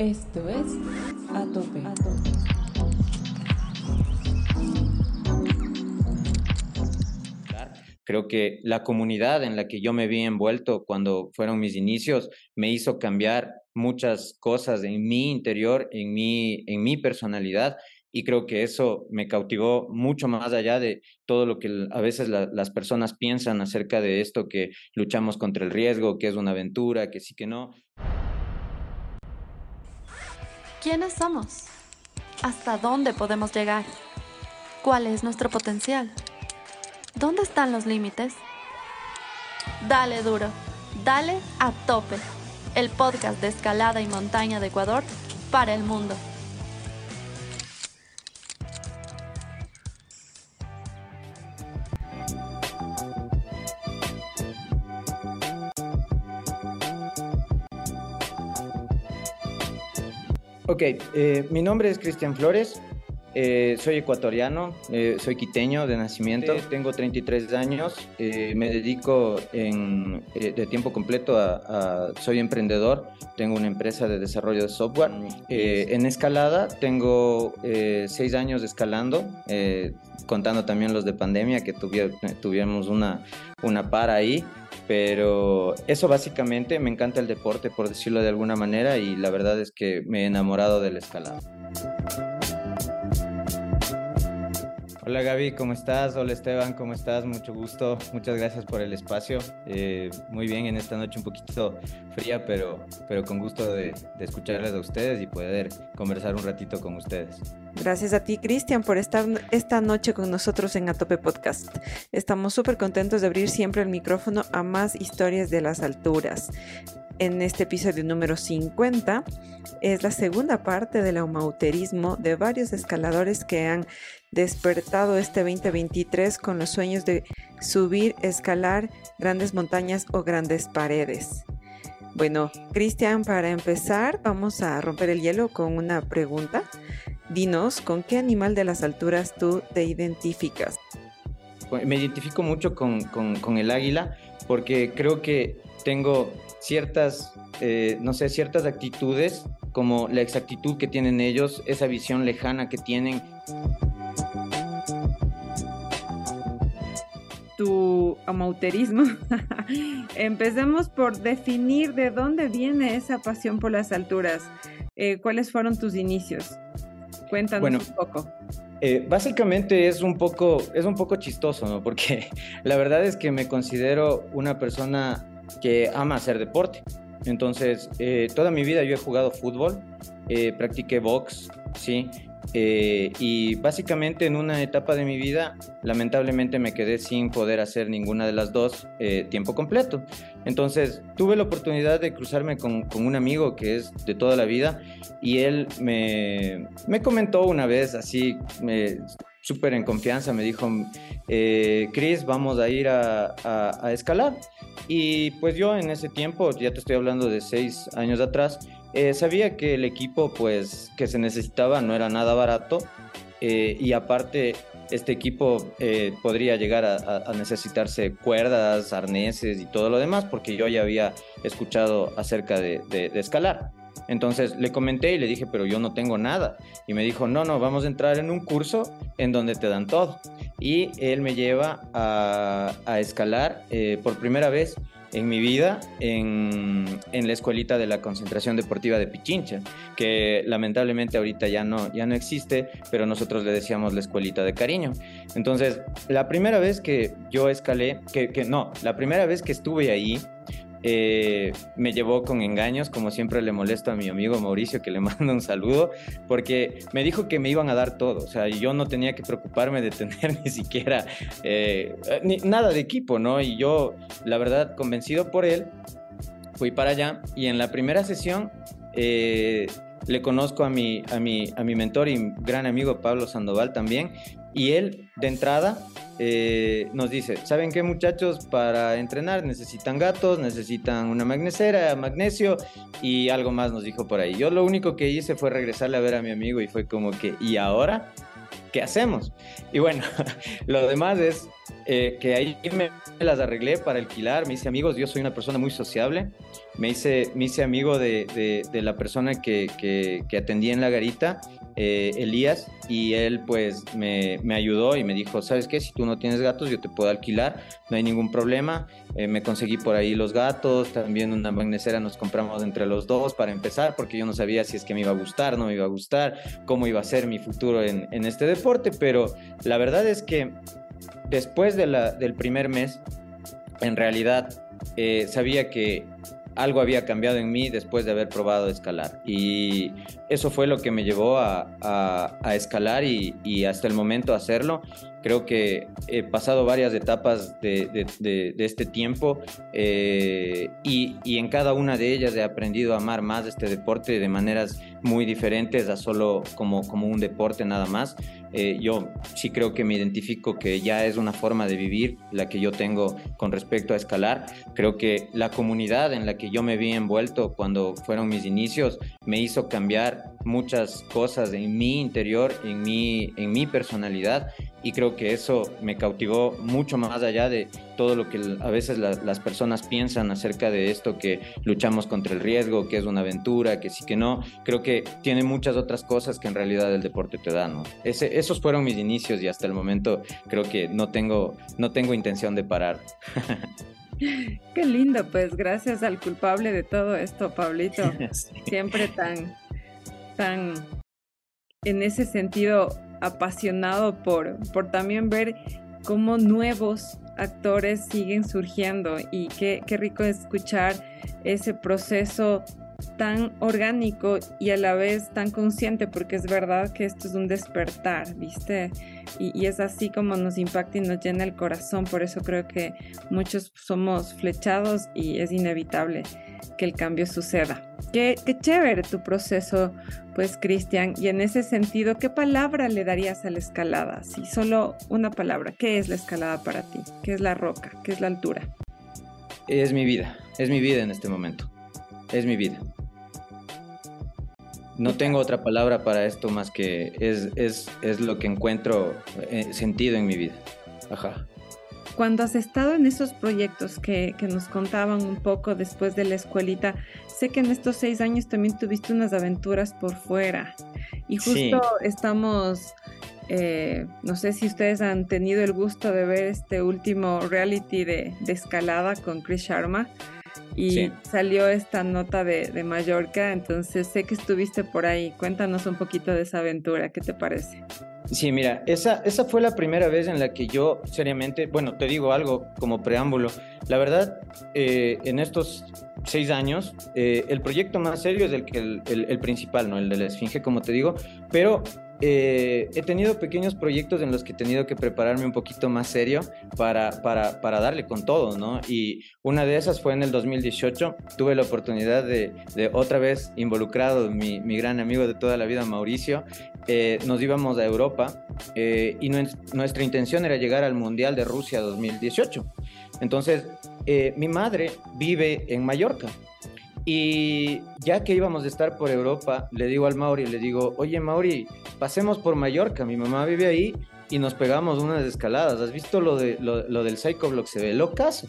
Esto es A Tope. Creo que la comunidad en la que yo me vi envuelto cuando fueron mis inicios me hizo cambiar muchas cosas en mi interior, en mi, en mi personalidad y creo que eso me cautivó mucho más allá de todo lo que a veces las personas piensan acerca de esto, que luchamos contra el riesgo, que es una aventura, que sí que no. ¿Quiénes somos? ¿Hasta dónde podemos llegar? ¿Cuál es nuestro potencial? ¿Dónde están los límites? Dale duro, dale a tope. El podcast de escalada y montaña de Ecuador para el mundo. Ok, eh, mi nombre es Cristian Flores, eh, soy ecuatoriano, eh, soy quiteño de nacimiento, tengo 33 años, me dedico en, de tiempo completo a, soy emprendedor, tengo una empresa de desarrollo de software. en escalada tengo 6 años escalando, contando también los de pandemia que tuvimos una, una para ahí. Pero eso básicamente, me encanta el deporte, por decirlo de alguna manera, y la verdad es que me he enamorado del escalado. Hola Gaby, ¿cómo estás? Hola Esteban, ¿cómo estás? Mucho gusto, muchas gracias por el espacio. Eh, muy bien, en esta noche un poquito fría, pero, pero con gusto de, de escucharles a ustedes y poder conversar un ratito con ustedes. Gracias a ti, Cristian, por estar esta noche con nosotros en Atope Podcast. Estamos súper contentos de abrir siempre el micrófono a más historias de las alturas. En este episodio número 50 es la segunda parte del aumauterismo de varios escaladores que han despertado este 2023 con los sueños de subir, escalar grandes montañas o grandes paredes. Bueno, Cristian, para empezar, vamos a romper el hielo con una pregunta. Dinos, ¿con qué animal de las alturas tú te identificas? Me identifico mucho con, el águila porque creo que tengo ciertas, eh, no sé, ciertas actitudes como la exactitud que tienen ellos, esa visión lejana que tienen. Tu amauterismo. Empecemos por definir de dónde viene esa pasión por las alturas. Eh, ¿Cuáles fueron tus inicios? Cuéntanos un poco. Eh, básicamente es un poco, es un poco chistoso, ¿no? Porque la verdad es que me considero una persona que ama hacer deporte. Entonces, eh, toda mi vida yo he jugado fútbol, eh, practiqué box, ¿sí? Y básicamente en una etapa de mi vida, lamentablemente me quedé sin poder hacer ninguna de las dos tiempo completo. Entonces tuve la oportunidad de cruzarme con, con, un amigo que es de toda la vida y él me, me comentó una vez así, súper en confianza, me dijo, eh, Chris, vamos a ir a, a, escalar. Y pues yo en ese tiempo, ya te estoy hablando de seis años atrás, eh, sabía que el equipo pues que se necesitaba no era nada barato eh, y aparte este equipo eh, podría llegar a, necesitarse cuerdas, arneses y todo lo demás, porque yo ya había escuchado acerca de, escalar. Entonces le comenté y le dije, pero yo no tengo nada. Y me dijo, no, no, vamos a entrar en un curso en donde te dan todo. Y él me lleva a, escalar por primera vez en mi vida en, en, la escuelita de la concentración deportiva de Pichincha, que lamentablemente ahorita ya no, ya no existe, pero nosotros le decíamos la escuelita de cariño. Entonces, la primera vez que yo escalé, que, no, la primera vez que estuve ahí, eh, me llevó con engaños, como siempre le molesto a mi amigo Mauricio, que le mando un saludo, porque me dijo que me iban a dar todo, o sea, yo no tenía que preocuparme de tener ni siquiera eh, ni, nada de equipo, ¿no? Y yo, la verdad, convencido por él, fui para allá y en la primera sesión... Eh, le conozco a mi, a, mi, a mi mentor y gran amigo Pablo Sandoval también, y él de entrada eh, nos dice, ¿saben qué muchachos? Para entrenar necesitan gatos, necesitan una magnesera, magnesio y algo más nos dijo por ahí. Yo lo único que hice fue regresarle a ver a mi amigo y fue como que, ¿y ahora? ¿qué hacemos? Y bueno, lo demás es eh, que ahí me las arreglé para alquilar, me hice amigos, yo soy una persona muy sociable, me hice, me hice amigo de, de, la persona que, que, que, atendía en la garita, eh, Elías, y él pues me, me, ayudó y me dijo, ¿sabes qué? Si tú no tienes gatos, yo te puedo alquilar, no hay ningún problema, eh, me conseguí por ahí los gatos, también una magnesera nos compramos entre los dos para empezar, porque yo no sabía si es que me iba a gustar, no me iba a gustar, cómo iba a ser mi futuro en, en este deporte, pero la verdad es que después del primer mes, en realidad eh, sabía que algo había cambiado en mí después de haber probado escalar. Y eso fue lo que me llevó a, escalar y, hasta el momento hacerlo. Creo que he pasado varias etapas de, este tiempo eh, y, en cada una de ellas he aprendido a amar más este deporte de maneras muy diferentes a solo como, como un deporte nada más. Eh, yo sí creo que me identifico que ya es una forma de vivir la que yo tengo con respecto a escalar. Creo que la comunidad en la que yo me vi envuelto cuando fueron mis inicios me hizo cambiar muchas cosas en mi interior, en mi, en mi personalidad y creo que eso me cautivó mucho más allá de todo lo que a veces las personas piensan acerca de esto, que luchamos contra el riesgo, que es una aventura, que sí que no. Creo que tiene muchas otras cosas que en realidad el deporte te da, ¿no? Ese, esos fueron mis inicios y hasta el momento creo que no tengo, no tengo intención de parar. Qué lindo, pues gracias al culpable de todo esto, Pablito. Siempre tan, tan, en ese sentido, apasionado por, por también ver cómo nuevos actores siguen surgiendo y qué, qué rico escuchar ese proceso tan orgánico y a la vez tan consciente, porque es verdad que esto es un despertar, ¿viste? Y, y, es así como nos impacta y nos llena el corazón, por eso creo que muchos somos flechados y es inevitable que el cambio suceda. Qué, qué chévere tu proceso, pues, Cristian, y en ese sentido, ¿qué palabra le darías a la escalada? Si solo una palabra, ¿qué es la escalada para ti? ¿Qué es la roca? ¿Qué es la altura? Es mi vida, es mi vida en este momento es mi vida. No tengo otra palabra para esto más que es, es, es lo que encuentro eh, sentido en mi vida. Ajá. Cuando has estado en esos proyectos que, que, nos contaban un poco después de la escuelita, sé que en estos seis años también tuviste unas aventuras por fuera. Y justo estamos, eh, no sé si ustedes han tenido el gusto de ver este último reality de, de escalada con Chris Sharma y salió esta nota de, Mallorca, entonces sé que estuviste por ahí. Cuéntanos un poquito de esa aventura, ¿qué te parece? Sí, mira, esa, esa fue la primera vez en la que yo seriamente, bueno, te digo algo como preámbulo. La verdad, eh, en estos seis años, eh, el proyecto más serio es el, que el, principal, ¿no? El de la Esfinge, como te digo, pero eh, he tenido pequeños proyectos en los que he tenido que prepararme un poquito más serio para, para, para, darle con todo, ¿no? Y una de esas fue en el 2018. Tuve la oportunidad de, de otra vez involucrado, mi, mi, gran amigo de toda la vida, Mauricio, eh, nos íbamos a Europa eh, y nuestra intención era llegar al Mundial de Rusia 2018. Entonces, mi madre vive en Mallorca. Y ya que íbamos a estar por Europa, le digo al Mauri, le digo, oye Mauri, pasemos por Mallorca, mi mamá vive ahí y nos pegamos unas escaladas. ¿Has visto lo, de, lo, lo del Psychoblock? Se ve locas.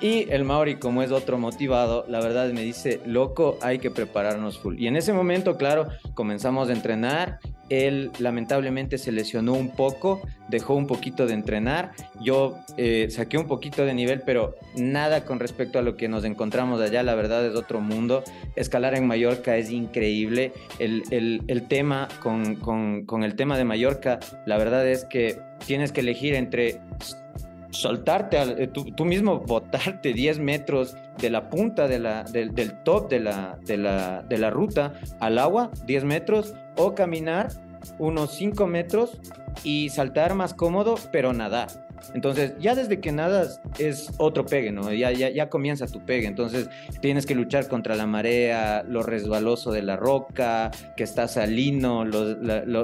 Y el Mauri, como es otro motivado, la verdad me dice, loco, hay que prepararnos full. Y en ese momento, claro, comenzamos a entrenar él lamentablemente se lesionó un poco, dejó un poquito de entrenar. Yo eh, saqué un poquito de nivel, pero nada con respecto a lo que nos encontramos allá. La verdad es otro mundo. Escalar en Mallorca es increíble. El, tema con, con, el tema de Mallorca, la verdad es que tienes que elegir entre soltarte, eh, tú, mismo botarte 10 metros de la punta de la, del, del top de la, de, la, de la ruta al agua, 10 metros, o caminar unos 5 metros y saltar más cómodo, pero nadar. Entonces, ya desde que nadas es otro pegue, ¿no? Ya, ya, ya comienza tu pegue. Entonces, tienes que luchar contra la marea, lo resbaloso de la roca, que está salino, los,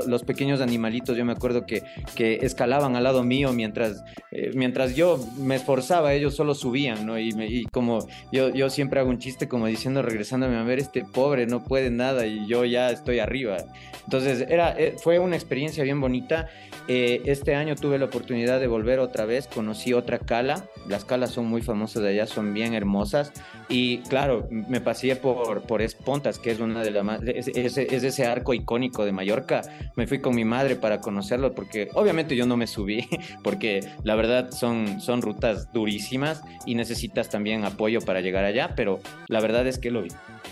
los pequeños animalitos. Yo me acuerdo que, que escalaban al lado mío mientras, eh, mientras yo me esforzaba, ellos solo subían, ¿no? Y, y como yo, yo siempre hago un chiste como diciendo, regresándome a ver, este pobre no puede nada y yo ya estoy arriba. Entonces, era, eh, fue una experiencia bien bonita. Eh, este año tuve la oportunidad de volver otra vez, conocí otra cala, las calas son muy famosas de allá, son bien hermosas y claro, me pasé por, por Espontas, que es una de las más, es, es, ese arco icónico de Mallorca, me fui con mi madre para conocerlo porque obviamente yo no me subí porque la verdad son, son rutas durísimas y necesitas también apoyo para llegar allá, pero la verdad es que lo vi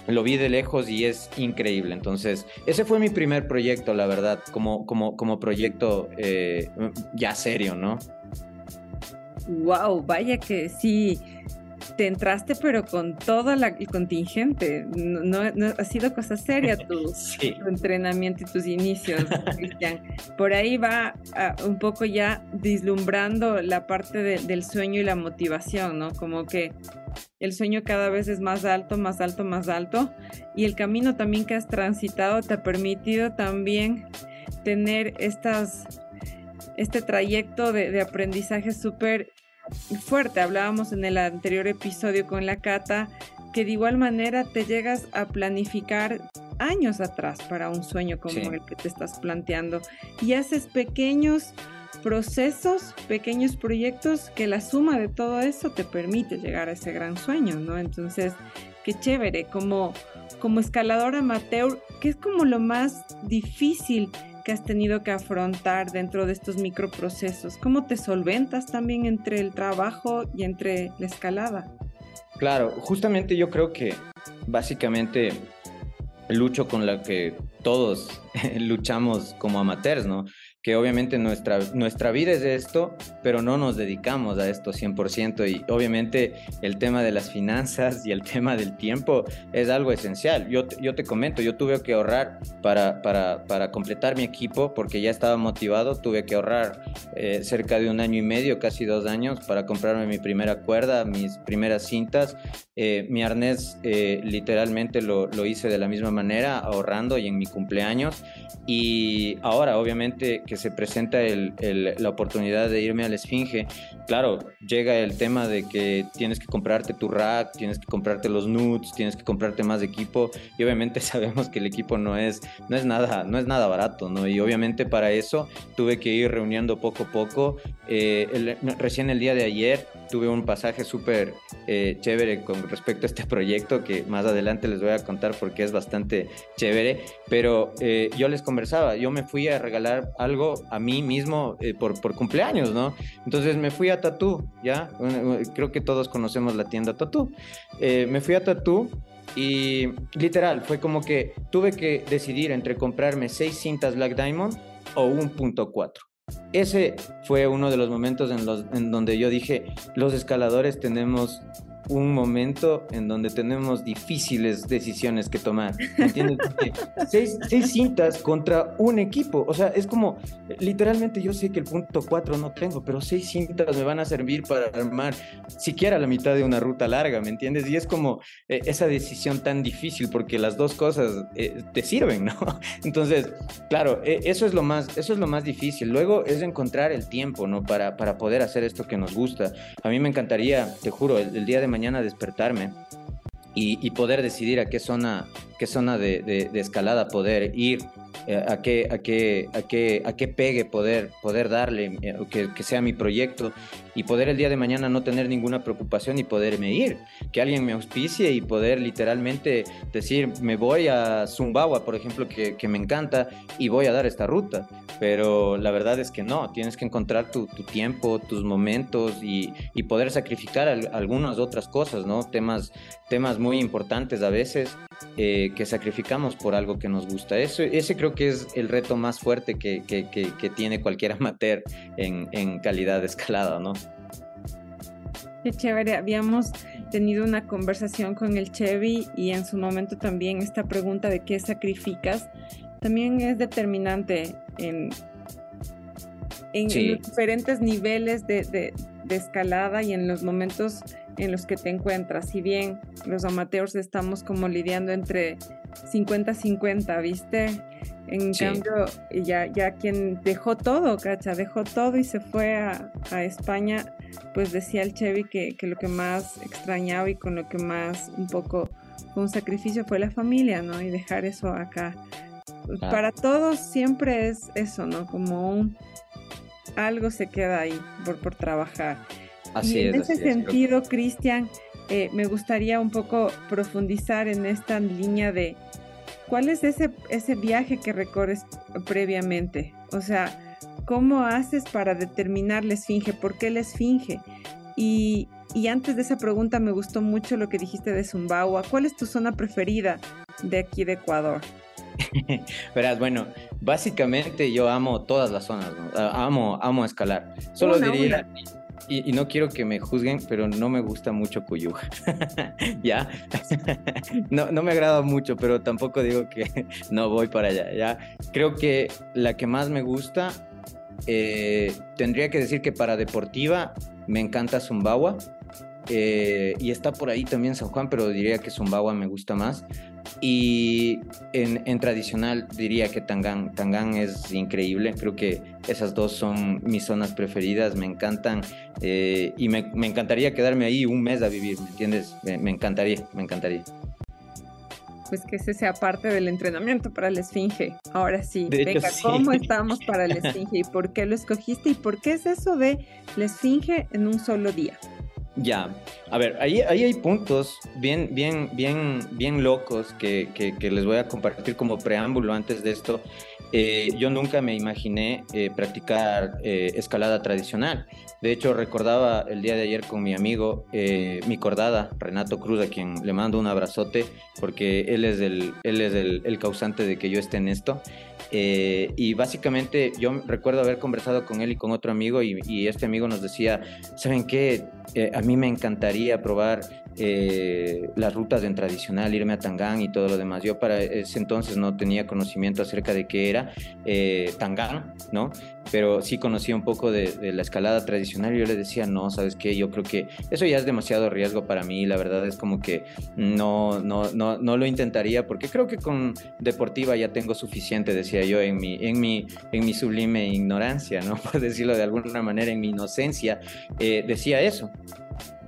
lo vi de lejos y es increíble. Entonces, ese fue mi primer proyecto, la verdad, como, como, como proyecto eh, ya serio, ¿no? Wow, vaya que sí, te entraste pero con todo el contingente. No, ha sido cosa seria tu, entrenamiento y tus inicios, Cristian. Por ahí va ah, un poco ya dislumbrando la parte del sueño y la motivación, ¿no? Como que el sueño cada vez es más alto, más alto, más alto. Y el camino también que has transitado te ha permitido también tener estas, este trayecto de, de aprendizaje súper fuerte. Hablábamos en el anterior episodio con la Cata que de igual manera te llegas a planificar años atrás para un sueño como el que te estás planteando y haces pequeños procesos, pequeños proyectos que la suma de todo eso te permite llegar a ese gran sueño, ¿no? Entonces, qué chévere, como, como escalador amateur, ¿qué es como lo más difícil que has tenido que afrontar dentro de estos microprocesos? ¿Cómo te solventas también entre el trabajo y entre la escalada? Claro, justamente yo creo que básicamente lucho con la que todos luchamos como amateurs, ¿no? Que obviamente nuestra, nuestra vida es esto, pero no nos dedicamos a esto 100% y obviamente el tema de las finanzas y el tema del tiempo es algo esencial. Yo, yo te comento, yo tuve que ahorrar para, para, para completar mi equipo porque ya estaba motivado, tuve que ahorrar eh, cerca de un año y medio, casi dos años, para comprarme mi primera cuerda, mis primeras cintas. Eh, mi arnés eh, literalmente lo, lo hice de la misma manera, ahorrando y en mi cumpleaños. Y ahora, obviamente, que se presenta el, la oportunidad de irme a la Esfinge, claro, llega el tema de que tienes que comprarte tu rack, tienes que comprarte los nudes, tienes que comprarte más equipo y obviamente sabemos que el equipo no es, no es, nada, no es nada barato, ¿no? Y obviamente para eso tuve que ir reuniendo poco a poco. Eh, recién el día de ayer tuve un pasaje súper eh, chévere con respecto a este proyecto que más adelante les voy a contar porque es bastante chévere, pero eh, yo les conversaba, yo me fui a regalar algo a mí mismo por, cumpleaños, ¿no? Entonces me fui a Tatú, ¿ya? Creo que todos conocemos la tienda Tatú. Me fui a Tatú y literal, fue como que tuve que decidir entre comprarme seis cintas Black Diamond o un punto cuatro. Ese fue uno de los momentos en, los, en donde yo dije, los escaladores tenemos un momento en donde tenemos difíciles decisiones que tomar. ¿Entiendes? seis, seis, cintas contra un equipo. O sea, es como, literalmente yo sé que el punto 4 no tengo, pero seis cintas me van a servir para armar siquiera la mitad de una ruta larga, ¿me entiendes? Y es como eh, esa decisión tan difícil porque las dos cosas eh, te sirven, ¿no? Entonces, claro, eh, eso, es lo más, eso es lo más difícil. Luego es encontrar el tiempo, ¿no? Para, para poder hacer esto que nos gusta. A mí me encantaría, te juro, el, el día de mañana mañana despertarme y, poder decidir a qué zona, qué zona de, de escalada poder ir eh, a, qué, a, qué, a, qué, a qué pegue poder, poder darle, eh, que, que, sea mi proyecto y poder el día de mañana no tener ninguna preocupación y poderme ir, que alguien me auspicie y poder literalmente decir, me voy a Zumbawa, por ejemplo, que, que me encanta y voy a dar esta ruta. Pero la verdad es que no, tienes que encontrar tu, tu tiempo, tus momentos y, y poder sacrificar algunas otras cosas, ¿no? Temas, temas muy importantes a veces eh, que sacrificamos por algo que nos gusta. Eso, ese creo que es el reto más fuerte que, que, que, tiene cualquier amateur en, en, calidad de escalada, ¿no? Qué chévere, habíamos tenido una conversación con el Chevy y en su momento también esta pregunta de qué sacrificas también es determinante en en, diferentes niveles de, de, escalada y en los momentos en los que te encuentras. Si bien los amateurs estamos como lidiando entre 50-50, ¿viste? En cambio, ya, ya quien dejó todo, cacha, dejó todo y se fue a, a España, pues decía el Chevy que, que, lo que más extrañaba y con lo que más un poco fue un sacrificio fue la familia, ¿no? Y dejar eso acá. Pues, para todos siempre es eso, ¿no? Como un algo se queda ahí por, por trabajar. Así y en ese sentido, Cristian, eh, me gustaría un poco profundizar en esta línea de cuál es ese, ese viaje que recorres previamente. O sea, ¿cómo haces para determinar la esfinge? ¿Por qué la esfinge? Y, y antes de esa pregunta me gustó mucho lo que dijiste de Zumbawa. ¿Cuál es tu zona preferida de aquí de Ecuador? Verás, bueno, básicamente yo amo todas las zonas, ah, amo, amo escalar. Solo diría, Y, no quiero que me juzguen, pero no me gusta mucho Cuyuja. ¿Ya? no, me agrada mucho, pero tampoco digo que no voy para allá. Creo que la que más me gusta, eh, tendría que decir que para deportiva me encanta Zumbawa. Eh, y está por ahí también San Juan, pero diría que Zumbawa me gusta más. Y en, tradicional diría que Tangán. Tangán es increíble. Creo que esas dos son mis zonas preferidas. Me encantan. Eh, y me, encantaría quedarme ahí un mes a vivir, ¿me entiendes? Me, encantaría, me encantaría. Pues que ese sea parte del entrenamiento para la esfinge. Ahora sí, venga, ¿cómo estamos para la esfinge? ¿Y por qué lo escogiste? ¿Y por qué es eso de la esfinge en un solo día? Ya, a ver, ahí, ahí hay puntos bien, bien, bien, bien locos que, que, les voy a compartir como preámbulo antes de esto. Eh, yo nunca me imaginé eh, practicar eh, escalada tradicional. De hecho, recordaba el día de ayer con mi amigo, mi cordada, Renato Cruz, a quien le mando un abrazote, porque él es el, él es el causante de que yo esté en esto. Eh, y básicamente yo recuerdo haber conversado con él y con otro amigo y, este amigo nos decía, ¿saben qué? Eh, a mí me encantaría probar eh, las rutas en tradicional, irme a Tangán y todo lo demás. Yo para ese entonces no tenía conocimiento acerca de qué era eh, Tangán, ¿no? Pero sí conocía un poco de, la escalada tradicional y yo le decía, no, ¿sabes qué? Yo creo que eso ya es demasiado riesgo para mí. La verdad es como que no, no, no, no lo intentaría porque creo que con deportiva ya tengo suficiente, decía yo, en mi, en mi, en mi sublime ignorancia, ¿no? Por decirlo de alguna manera, en mi inocencia, eh, decía eso.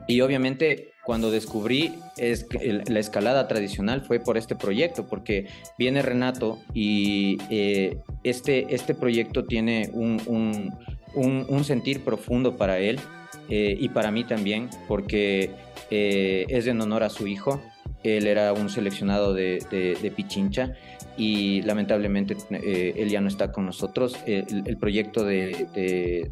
Y obviamente cuando descubrí la escalada tradicional fue por este proyecto, porque viene Renato y eh, este, este proyecto tiene un, un, sentir profundo para él eh, y para mí también, porque eh, es en honor a su hijo. Él era un seleccionado de, Pichincha y lamentablemente él ya no está con nosotros. El, proyecto de,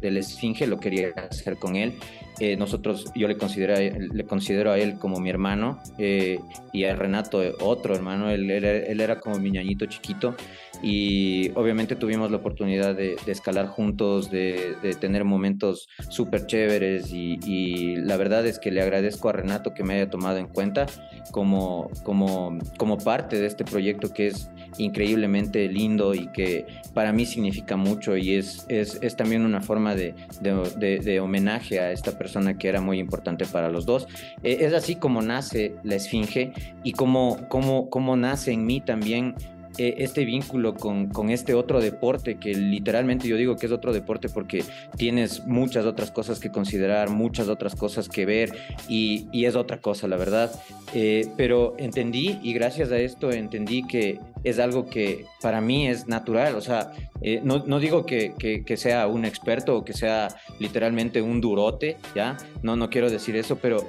de, la Esfinge lo quería hacer con él eh, nosotros, yo le considero, le considero a él como mi hermano eh, y a Renato otro hermano, él, él, era como mi ñañito chiquito y obviamente tuvimos la oportunidad de, escalar juntos, de, tener momentos súper chéveres y, la verdad es que le agradezco a Renato que me haya tomado en cuenta como, como, como parte de este proyecto que es increíblemente lindo y que para mí significa mucho y es, es, es también una forma de, homenaje a esta persona que era muy importante para los dos. Eh, es así como nace la Esfinge y como nace en mí también eh, este vínculo con, con, este otro deporte, que literalmente yo digo que es otro deporte porque tienes muchas otras cosas que considerar, muchas otras cosas que ver y, y es otra cosa, la verdad. Eh, pero entendí y gracias a esto entendí que es algo que para mí es natural, o sea, eh, no, no, digo que, que, sea un experto o que sea literalmente un durote, ¿ya? No, no quiero decir eso, pero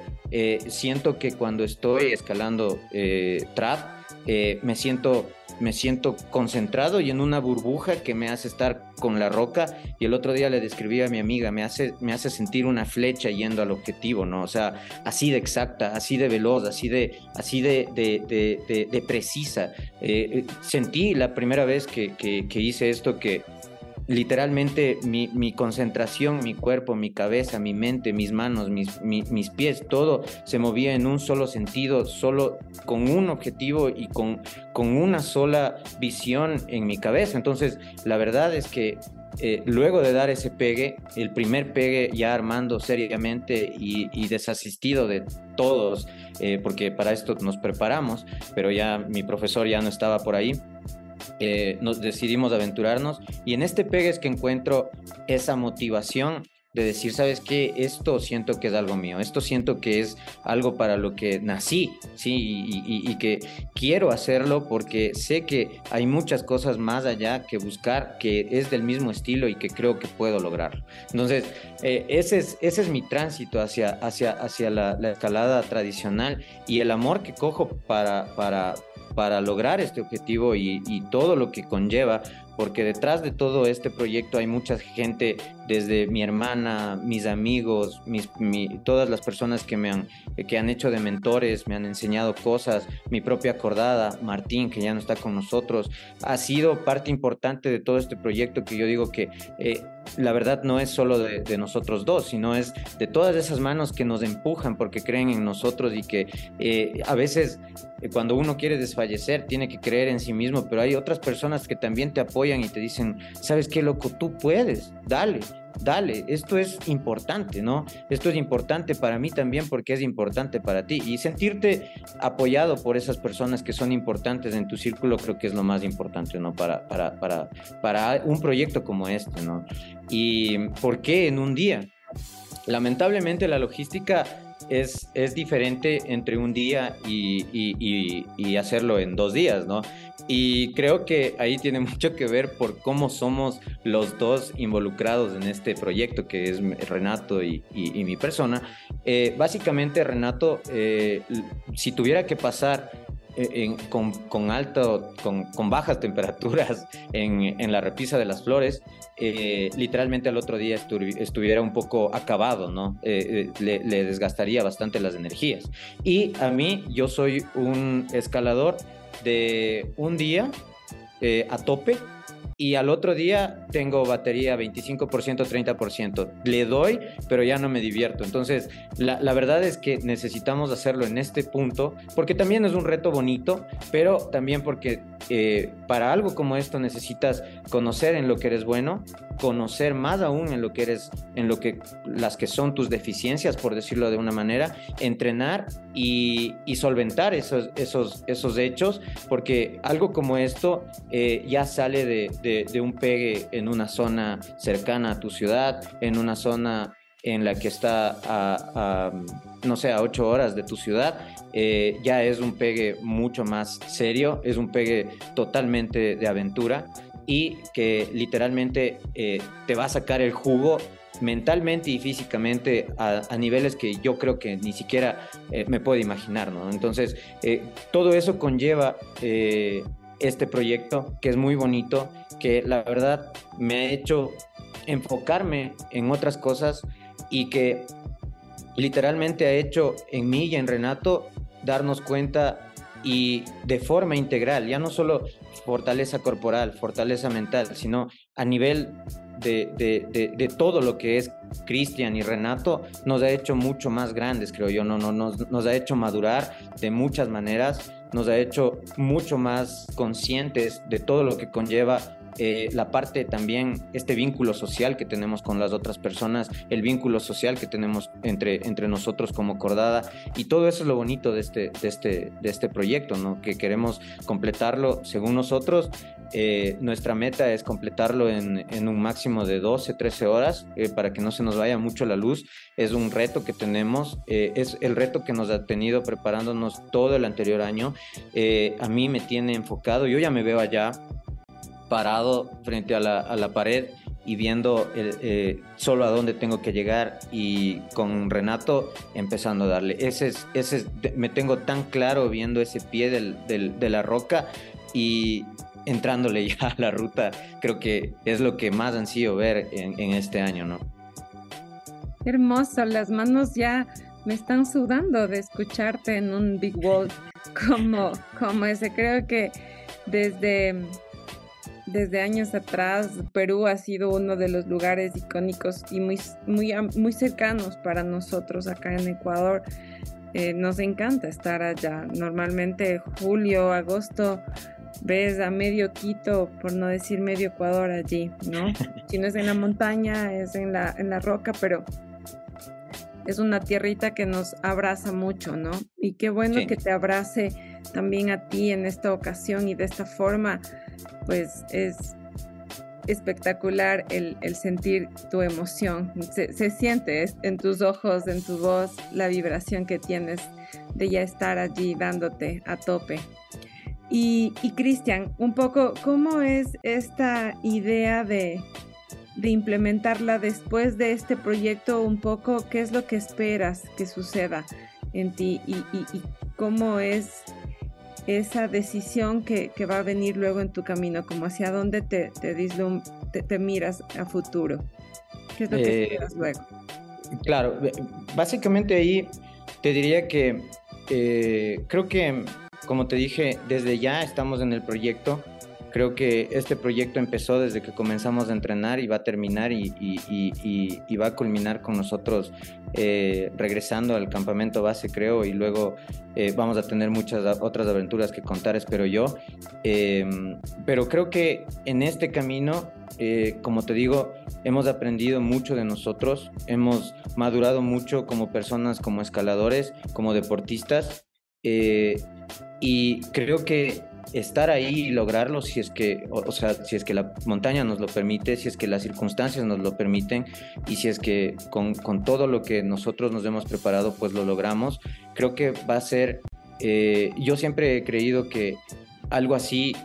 siento que cuando estoy escalando trap, me siento me siento concentrado y en una burbuja que me hace estar con la roca y el otro día le describí a mi amiga, me hace, me hace sentir una flecha yendo al objetivo, ¿no? O sea, así de exacta, así de veloz, así de, así de, de, precisa. Eh, eh, sentí la primera vez que, que hice esto que literalmente mi, concentración, mi cuerpo, mi cabeza, mi mente, mis manos, mis, mis, pies, todo se movía en un solo sentido, solo con un objetivo y con, con una sola visión en mi cabeza. Entonces, la verdad es que eh, luego de dar ese pegue, el primer pegue ya armando seriamente y, desasistido de todos, eh, porque para esto nos preparamos, pero ya mi profesor ya no estaba por ahí. Eh, nos decidimos aventurarnos y en este pegue es que encuentro esa motivación de decir, ¿sabes qué? Esto siento que es algo mío, esto siento que es algo para lo que nací, ¿sí? Y, que quiero hacerlo porque sé que hay muchas cosas más allá que buscar, que es del mismo estilo y que creo que puedo lograrlo. Entonces, eh, ese, es, ese es mi tránsito hacia, hacia, hacia la, escalada tradicional y el amor que cojo para, para, para lograr este objetivo y, y todo lo que conlleva porque detrás de todo este proyecto hay mucha gente, desde mi hermana, mis amigos, mis, todas las personas que me han, que han hecho de mentores, me han enseñado cosas, mi propia acordada, Martín, que ya no está con nosotros, ha sido parte importante de todo este proyecto que yo digo que eh, la verdad no es solo de, nosotros dos, sino es de todas esas manos que nos empujan porque creen en nosotros y que eh, a veces eh, cuando uno quiere desfallecer tiene que creer en sí mismo, pero hay otras personas que también te apoyan y te dicen, ¿sabes qué, loco? Tú puedes, dale, dale, esto es importante, ¿no? Esto es importante para mí también porque es importante para ti. Y sentirte apoyado por esas personas que son importantes en tu círculo creo que es lo más importante, ¿no? Para, para, para, para un proyecto como este, ¿no? ¿Y por qué en un día? Lamentablemente la logística es, es diferente entre un día y, y, y, hacerlo en dos días, ¿no? Y creo que ahí tiene mucho que ver por cómo somos los dos involucrados en este proyecto, que es Renato y, mi persona. Eh, básicamente, Renato, eh, si tuviera que pasar eh, con, con, alto, con, con, bajas temperaturas en, la repisa de las flores, literalmente al otro día estuviera un poco acabado, ¿no? Le, desgastaría bastante las energías. Y a mí, yo soy un escalador de un día a tope y al otro día tengo batería 25%, 30%. Le doy, pero ya no me divierto. Entonces, la, la, verdad es que necesitamos hacerlo en este punto, porque también es un reto bonito, pero también porque eh, para algo como esto necesitas conocer en lo que eres bueno, conocer más aún en lo que eres, en lo que las que son tus deficiencias, por decirlo de una manera, entrenar y, solventar esos, esos, esos hechos, porque algo como esto eh, ya sale de de, un pegue en una zona cercana a tu ciudad, en una zona en la que está a, no sé, a ocho horas de tu ciudad, eh, ya es un pegue mucho más serio, es un pegue totalmente de aventura y que literalmente eh, te va a sacar el jugo mentalmente y físicamente a, niveles que yo creo que ni siquiera eh, me puedo imaginar, ¿no? Entonces, todo eso conlleva este proyecto que es muy bonito que la verdad me ha hecho enfocarme en otras cosas y que literalmente ha hecho en mí y en Renato darnos cuenta y de forma integral, ya no solo fortaleza corporal, fortaleza mental, sino a nivel de, todo lo que es Cristian y Renato, nos ha hecho mucho más grandes, creo yo, no, no, nos ha hecho madurar de muchas maneras, nos ha hecho mucho más conscientes de todo lo que conlleva eh, la parte también, este vínculo social que tenemos con las otras personas, el vínculo social que tenemos entre, entre nosotros como Cordada, y todo eso es lo bonito de este, de este, de este proyecto, ¿no? que queremos completarlo según nosotros. Eh, nuestra meta es completarlo en, un máximo de 12, 13 horas eh, para que no se nos vaya mucho la luz. Es un reto que tenemos, es el reto que nos ha tenido preparándonos todo el anterior año. a mí me tiene enfocado, yo ya me veo allá parado frente a la, a la pared y viendo eh, solo a dónde tengo que llegar y con Renato empezando a darle. Ese es, ese me tengo tan claro viendo ese pie del, del, de la roca y entrándole ya a la ruta, creo que es lo que más han sido ver en, en este año, ¿no? Hermoso, las manos ya me están sudando de escucharte en un big wall como, como ese. Creo que desde desde años atrás Perú ha sido uno de los lugares icónicos y muy, muy, muy cercanos para nosotros acá en Ecuador. Eh, nos encanta estar allá. Normalmente julio, agosto ves a medio Quito, por no decir medio Ecuador allí, ¿no? si no es en la montaña, es en la, en la roca, pero es una tierrita que nos abraza mucho, ¿no? Y qué bueno que te abrace también a ti en esta ocasión y de esta forma, pues es espectacular el, sentir tu emoción. Se, siente en tus ojos, en tu voz, la vibración que tienes de ya estar allí dándote a tope. Y, Cristian, un poco, ¿cómo es esta idea de, implementarla después de este proyecto? Un poco, ¿qué es lo que esperas que suceda en ti y cómo es esa decisión que, va a venir luego en tu camino, como hacia dónde te, te, te, miras a futuro. ¿Qué es lo que eh, esperas luego? Claro, básicamente ahí te diría que eh, creo que, como te dije, desde ya estamos en el proyecto. Creo que este proyecto empezó desde que comenzamos a entrenar y va a terminar y, va a culminar con nosotros eh, regresando al campamento base, creo, y luego eh, vamos a tener muchas otras aventuras que contar, espero yo. Em, pero creo que en este camino, eh, como te digo, hemos aprendido mucho de nosotros, hemos madurado mucho como personas, como escaladores, como deportistas. y creo que estar ahí y lograrlo si es que, o, sea, si es que la montaña nos lo permite, si es que las circunstancias nos lo permiten y si es que con, con todo lo que nosotros nos hemos preparado, pues lo logramos. Creo que va a ser, eh, yo siempre he creído que algo así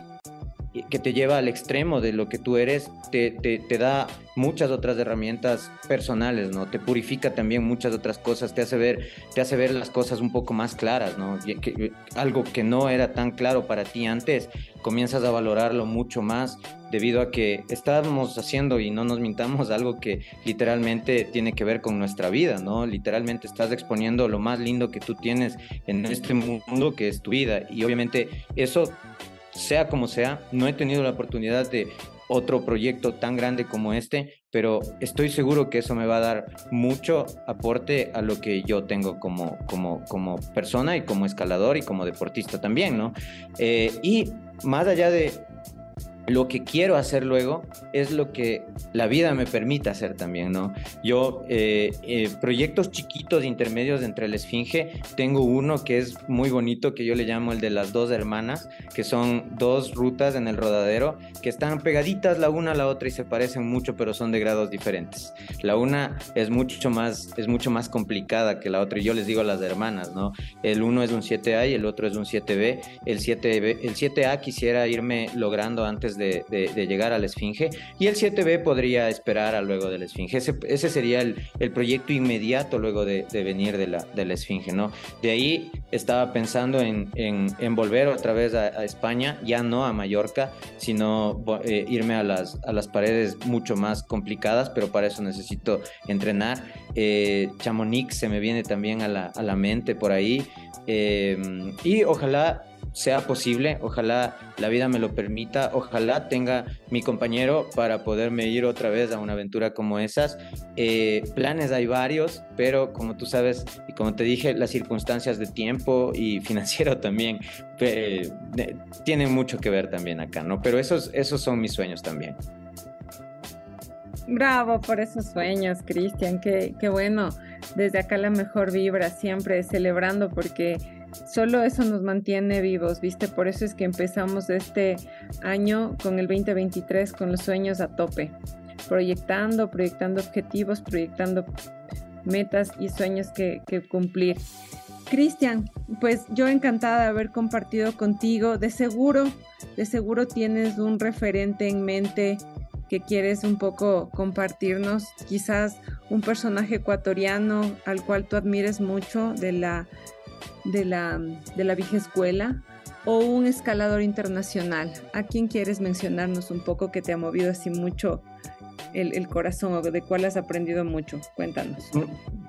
que te lleva al extremo de lo que tú eres, te, te, te, da muchas otras herramientas personales, ¿no? Te purifica también muchas otras cosas, te hace ver, te hace ver las cosas un poco más claras, ¿no? Que, algo que no era tan claro para ti antes, comienzas a valorarlo mucho más debido a que estábamos haciendo, y no nos mintamos, algo que literalmente tiene que ver con nuestra vida, ¿no? Literalmente estás exponiendo lo más lindo que tú tienes en este mundo que es tu vida. Y obviamente eso sea como sea, no he tenido la oportunidad de otro proyecto tan grande como este, pero estoy seguro que eso me va a dar mucho aporte a lo que yo tengo como, como, como persona y como escalador y como deportista también, ¿no? Eh, y más allá de, lo que quiero hacer luego es lo que la vida me permite hacer también, ¿no? Yo, eh, eh, proyectos chiquitos, intermedios entre la Esfinge, tengo uno que es muy bonito, que yo le llamo el de las dos hermanas, que son dos rutas en el rodadero, que están pegaditas la una a la otra y se parecen mucho, pero son de grados diferentes. La una es mucho más, es mucho más complicada que la otra, y yo les digo a las hermanas, ¿no? El uno es un 7A y el otro es un 7B. El, 7B, el 7A quisiera irme logrando antes de, llegar a la Esfinge y el 7B podría esperar a luego de la Esfinge. Ese, sería el, proyecto inmediato luego de, venir de la, de la Esfinge, ¿no? De ahí estaba pensando en, volver otra vez a, España, ya no a Mallorca, sino eh, irme a las, a las paredes mucho más complicadas, pero para eso necesito entrenar. Eh, Chamonix se me viene también a la, a la mente por ahí. Eh, y ojalá sea posible, ojalá la vida me lo permita, ojalá tenga mi compañero para poderme ir otra vez a una aventura como esas. Eh, planes hay varios, pero como tú sabes y como te dije, las circunstancias de tiempo y financiero también eh, tienen mucho que ver también acá, ¿no? Pero esos, esos son mis sueños también. Bravo por esos sueños, Cristian, qué, qué bueno. Desde acá la mejor vibra, siempre celebrando porque Solo eso nos mantiene vivos, ¿viste? Por eso es que empezamos este año con el 2023 con los sueños a tope, proyectando, proyectando objetivos, proyectando metas y sueños que, cumplir. Cristian, pues yo encantada de haber compartido contigo. De seguro, de seguro tienes un referente en mente que quieres un poco compartirnos, quizás un personaje ecuatoriano al cual tú admires mucho de la de la, de la vieja escuela o un escalador internacional? ¿A quién quieres mencionarnos un poco que te ha movido así mucho el, corazón o de cuál has aprendido mucho? Cuéntanos. Mm,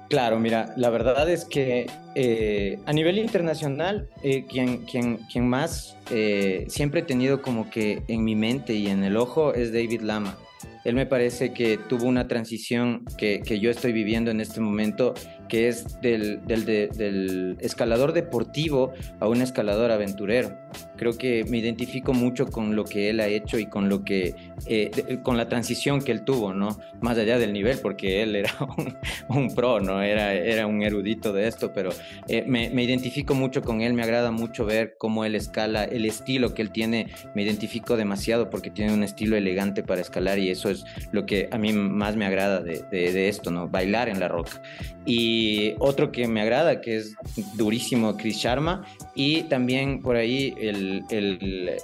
claro, mira, la verdad es que eh, a nivel internacional, eh, quien, quien, quien, más eh, siempre he tenido como que en mi mente y en el ojo es David Lama. Él me parece que tuvo una transición que, que yo estoy viviendo en este momento que es del, del, del escalador deportivo a un escalador aventurero. Creo que me identifico mucho con lo que él ha hecho y con lo que, eh, con la transición que él tuvo, ¿no? Más allá del nivel, porque él era un, pro, ¿no? Era, era un erudito de esto, pero eh, me, me, identifico mucho con él, me agrada mucho ver cómo él escala, el estilo que él tiene, me identifico demasiado porque tiene un estilo elegante para escalar y eso es lo que a mí más me agrada de, de, de esto, ¿no? Bailar en la roca. Y otro que me agrada, que es durísimo, Chris Sharma, y también por ahí el,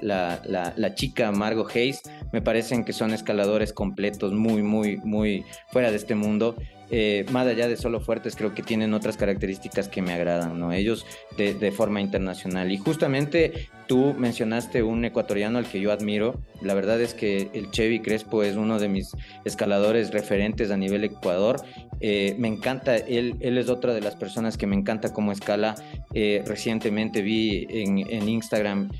la, la, chica Margot Hayes, me parecen que son escaladores completos, muy, muy, muy fuera de este mundo. Eh, más allá de solo fuertes, creo que tienen otras características que me agradan, ¿no? Ellos de, forma internacional. Y justamente tú mencionaste un ecuatoriano al que yo admiro. La verdad es que el Chevy Crespo es uno de mis escaladores referentes a nivel Ecuador. Eh, me encanta, él, él es otra de las personas que me encanta cómo escala. Eh, recientemente vi en, en Instagram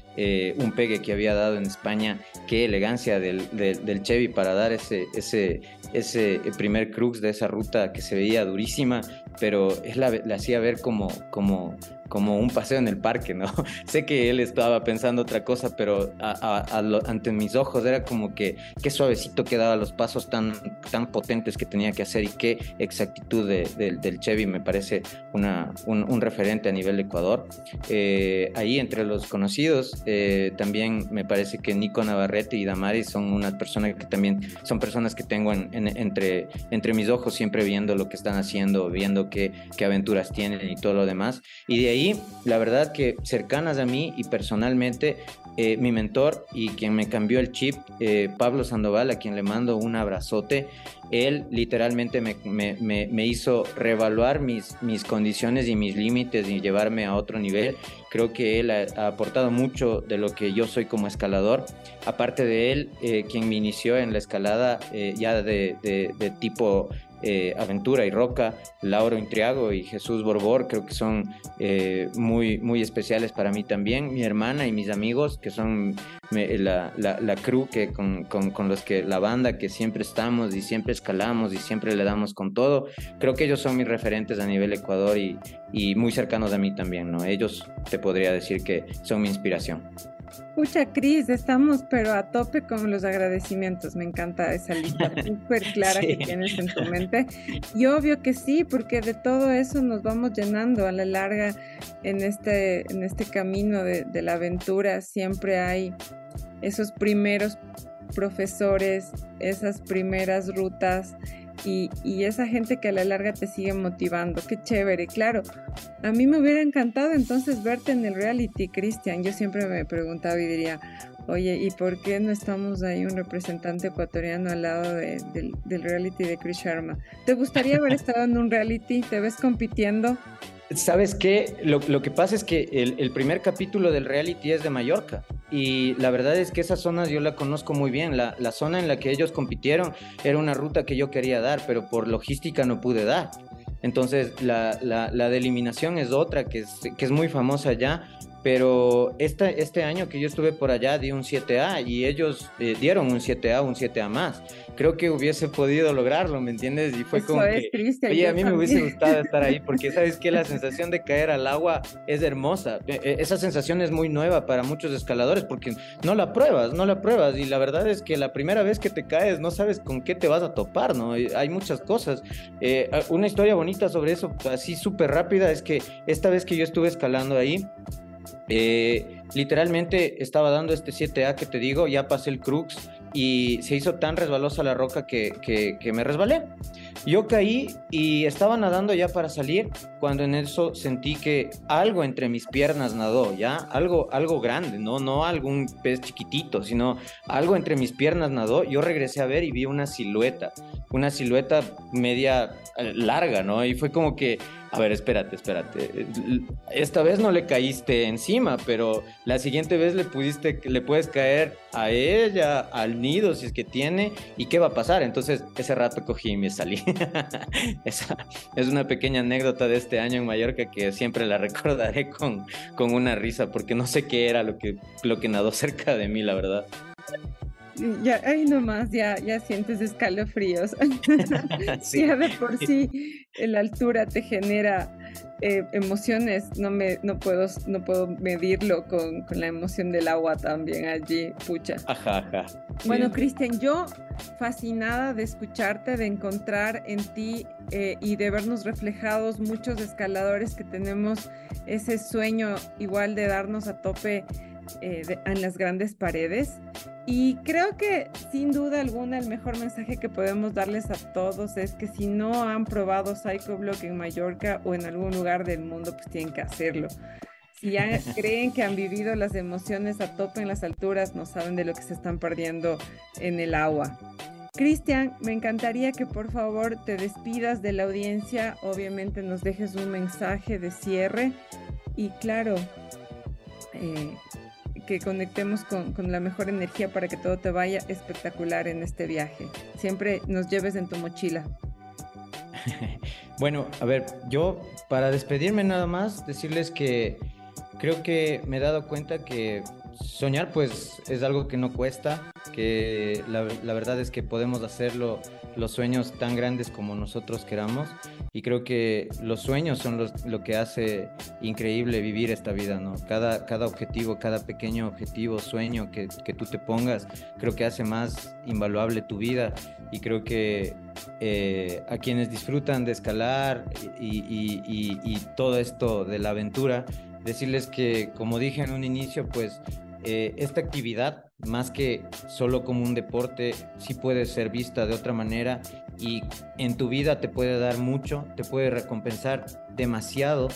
un pegue que había dado en España. Qué elegancia del, del, Chevy para dar ese, ese primer crux de esa ruta que se veía durísima, pero él la, la hacía ver como, como, como un paseo en el parque, ¿no? sé que él estaba pensando otra cosa, pero a, a, a lo, ante mis ojos era como que qué suavecito quedaba los pasos tan, tan potentes que tenía que hacer y qué exactitud de, de, del Chevy me parece una, un, un, referente a nivel de Ecuador. Eh, ahí entre los conocidos eh, también me parece que Nico Navarrete y Damari son unas personas que también son personas que tengo en, en, entre, entre mis ojos siempre viendo lo que están haciendo, viendo qué, aventuras tienen y todo lo demás. Y de ahí la verdad que cercanas a mí y personalmente, eh, mi mentor y quien me cambió el chip, eh, Pablo Sandoval, a quien le mando un abrazote, él literalmente me, me, me, hizo reevaluar mis, mis condiciones y mis límites y llevarme a otro nivel. Creo que él ha, aportado mucho de lo que yo soy como escalador. Aparte de él, eh, quien me inició en la escalada ya de, de tipo eh, Aventura y Roca, Lauro Intriago y Jesús Borbor, creo que son eh, muy, muy especiales para mí también. Mi hermana y mis amigos, que son la, la, la, crew que con, con, con, los que la banda que siempre estamos y siempre escalamos y siempre le damos con todo. Creo que ellos son mis referentes a nivel Ecuador y, y muy cercanos a mí también, ¿no? Ellos te podría decir que son mi inspiración. Pucha, Cris, estamos pero a tope con los agradecimientos. Me encanta esa lista súper clara sí. que tienes en tu mente. Y obvio que sí, porque de todo eso nos vamos llenando a la larga en este, en este camino de, de la aventura. Siempre hay esos primeros profesores, esas primeras rutas y, y, esa gente que a la larga te sigue motivando. Qué chévere, claro. A mí me hubiera encantado entonces verte en el reality, Cristian. Yo siempre me preguntaba y diría, oye, ¿y por qué no estamos ahí un representante ecuatoriano al lado de, de, del reality de Chris Sharma? ¿Te gustaría haber estado en un reality? ¿Te ves compitiendo? ¿Sabes qué? Lo, que pasa es que el, primer capítulo del reality es de Mallorca y la verdad es que esa zona yo la conozco muy bien. La, la zona en la que ellos compitieron era una ruta que yo quería dar, pero por logística no pude dar. Entonces la, la, la de eliminación es otra que es, que es muy famosa allá, pero esta, este año que yo estuve por allá di un 7A y ellos eh, dieron un 7A, un 7A más. Creo que hubiese podido lograrlo, ¿me entiendes? Y fue Eso como es que, triste, oye, a mí también. me hubiese gustado estar ahí porque sabes que la sensación de caer al agua es hermosa. E, e, esa sensación es muy nueva para muchos escaladores porque no la pruebas, no la pruebas y la verdad es que la primera vez que te caes no sabes con qué te vas a topar, ¿no? Hay muchas cosas. Eh, una historia bonita sobre eso, así súper rápida, es que esta vez que yo estuve escalando ahí, eh, literalmente estaba dando este 7A que te digo, ya pasé el crux y se hizo tan resbalosa la roca que, que, que, me resbalé. Yo caí y estaba nadando ya para salir cuando en eso sentí que algo entre mis piernas nadó, ya algo, algo grande, no, no algún pez chiquitito, sino algo entre mis piernas nadó. Yo regresé a ver y vi una silueta, una silueta media eh, larga, ¿no? Y fue como que a ver, espérate, espérate. Esta vez no le caíste encima, pero la siguiente vez le pudiste, le puedes caer a ella, al nido, si es que tiene, y qué va a pasar. Entonces, ese rato cogí y me salí. Es una pequeña anécdota de este año en Mallorca que siempre la recordaré con, con una risa, porque no sé qué era lo que, lo que nadó cerca de mí, la verdad. Ya ahí nomás ya, ya sientes escalofríos. Ya de por sí la altura te genera eh, emociones, no me no puedo no puedo medirlo con, con, la emoción del agua también allí, pucha. Ajá, ajá. Bueno, Cristian, yo fascinada de escucharte, de encontrar en ti eh, y de vernos reflejados muchos escaladores que tenemos ese sueño igual de darnos a tope eh, en las grandes paredes. Y creo que sin duda alguna el mejor mensaje que podemos darles a todos es que si no han probado Psychoblock en Mallorca o en algún lugar del mundo, pues tienen que hacerlo. Si ya creen que han vivido las emociones a tope en las alturas, no saben de lo que se están perdiendo en el agua. Cristian, me encantaría que por favor te despidas de la audiencia, obviamente nos dejes un mensaje de cierre y claro, eh, que conectemos con, con, la mejor energía para que todo te vaya espectacular en este viaje. Siempre nos lleves en tu mochila. bueno, a ver, yo para despedirme nada más, decirles que creo que me he dado cuenta que soñar pues es algo que no cuesta, que la, verdad es que podemos hacerlo los sueños tan grandes como nosotros queramos y creo que los sueños son los, lo que hace increíble vivir esta vida, ¿no? Cada, cada objetivo, cada pequeño objetivo, sueño que, que tú te pongas, creo que hace más invaluable tu vida y creo que eh, a quienes disfrutan de escalar y, y, y, y todo esto de la aventura, decirles que como dije en un inicio, pues eh, esta actividad, más que solo como un deporte, sí puede ser vista de otra manera y en tu vida te puede dar mucho, te puede recompensar demasiado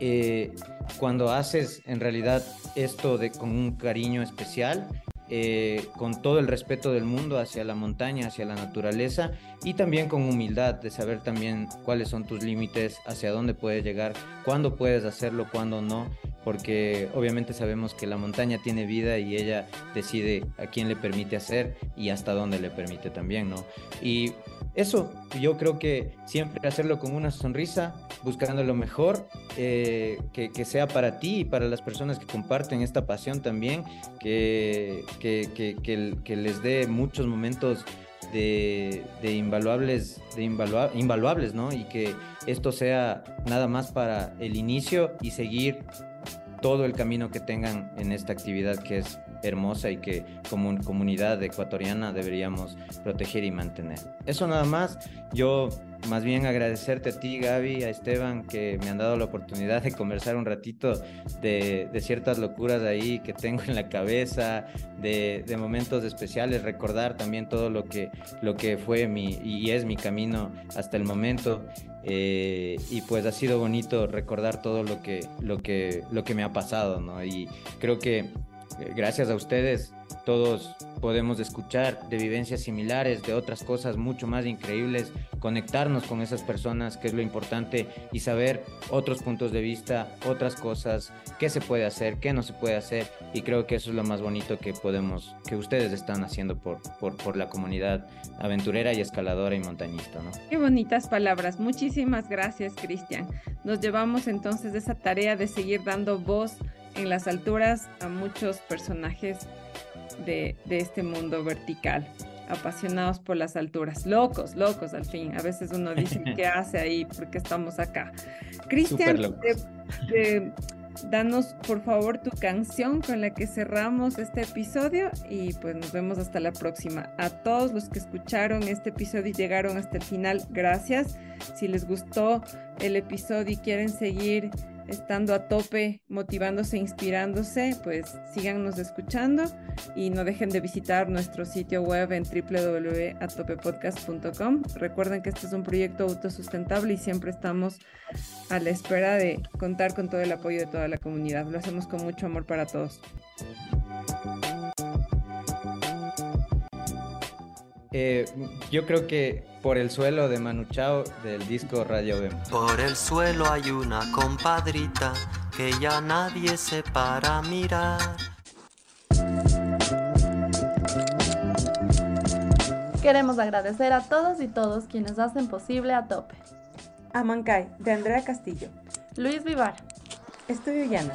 eh, cuando haces en realidad esto de, con un cariño especial. Eh, con todo el respeto del mundo hacia la montaña, hacia la naturaleza y también con humildad de saber también cuáles son tus límites, hacia dónde puedes llegar, cuándo puedes hacerlo, cuándo no porque obviamente sabemos que la montaña tiene vida y ella decide a quién le permite hacer y hasta dónde le permite también, ¿no? Y eso, yo creo que siempre hacerlo con una sonrisa, buscando lo mejor, eh, que, sea para ti y para las personas que comparten esta pasión también, que, que, que, que les dé muchos momentos de, de, invaluables, de invalua, invaluables, ¿no? Y que esto sea nada más para el inicio y seguir todo el camino que tengan en esta actividad que es hermosa y que como comunidad ecuatoriana deberíamos proteger y mantener. Eso nada más, yo más bien agradecerte a ti Gaby, a Esteban, que me han dado la oportunidad de conversar un ratito de, ciertas locuras ahí que tengo en la cabeza, de, momentos especiales, recordar también todo lo que, lo que fue mi, y es mi camino hasta el momento. Eh, y pues ha sido bonito recordar todo lo que, lo que, lo que me ha pasado, ¿no? Y creo que gracias a ustedes todos podemos escuchar de vivencias similares, de otras cosas mucho más increíbles, conectarnos con esas personas, que es lo importante, y saber otros puntos de vista, otras cosas, qué se puede hacer, qué no se puede hacer, y creo que eso es lo más bonito que podemos, que ustedes están haciendo por, por, por la comunidad aventurera y escaladora y montañista, ¿no? Qué bonitas palabras, muchísimas gracias, Cristian. Nos llevamos entonces esa tarea de seguir dando voz en las alturas a muchos personajes de, de, este mundo vertical, apasionados por las alturas, locos, locos al fin. A veces uno dice, ¿qué hace ahí? ¿Por qué estamos acá? Cristian, danos por favor tu canción con la que cerramos este episodio y pues nos vemos hasta la próxima. A todos los que escucharon este episodio y llegaron hasta el final, gracias. Si les gustó el episodio y quieren seguir estando a tope, motivándose, inspirándose, pues síganos escuchando y no dejen de visitar nuestro sitio web en www.atopepodcast.com. Recuerden que este es un proyecto autosustentable y siempre estamos a la espera de contar con todo el apoyo de toda la comunidad. Lo hacemos con mucho amor para todos. Eh, yo creo que por el suelo de Manu Chao del disco Radio Vemos. Por el suelo hay una compadrita que ya nadie se para mirar. Queremos agradecer a todos y todos quienes hacen posible a tope. Amancay, de Andrea Castillo. Luis Vivar. Estudio Llana.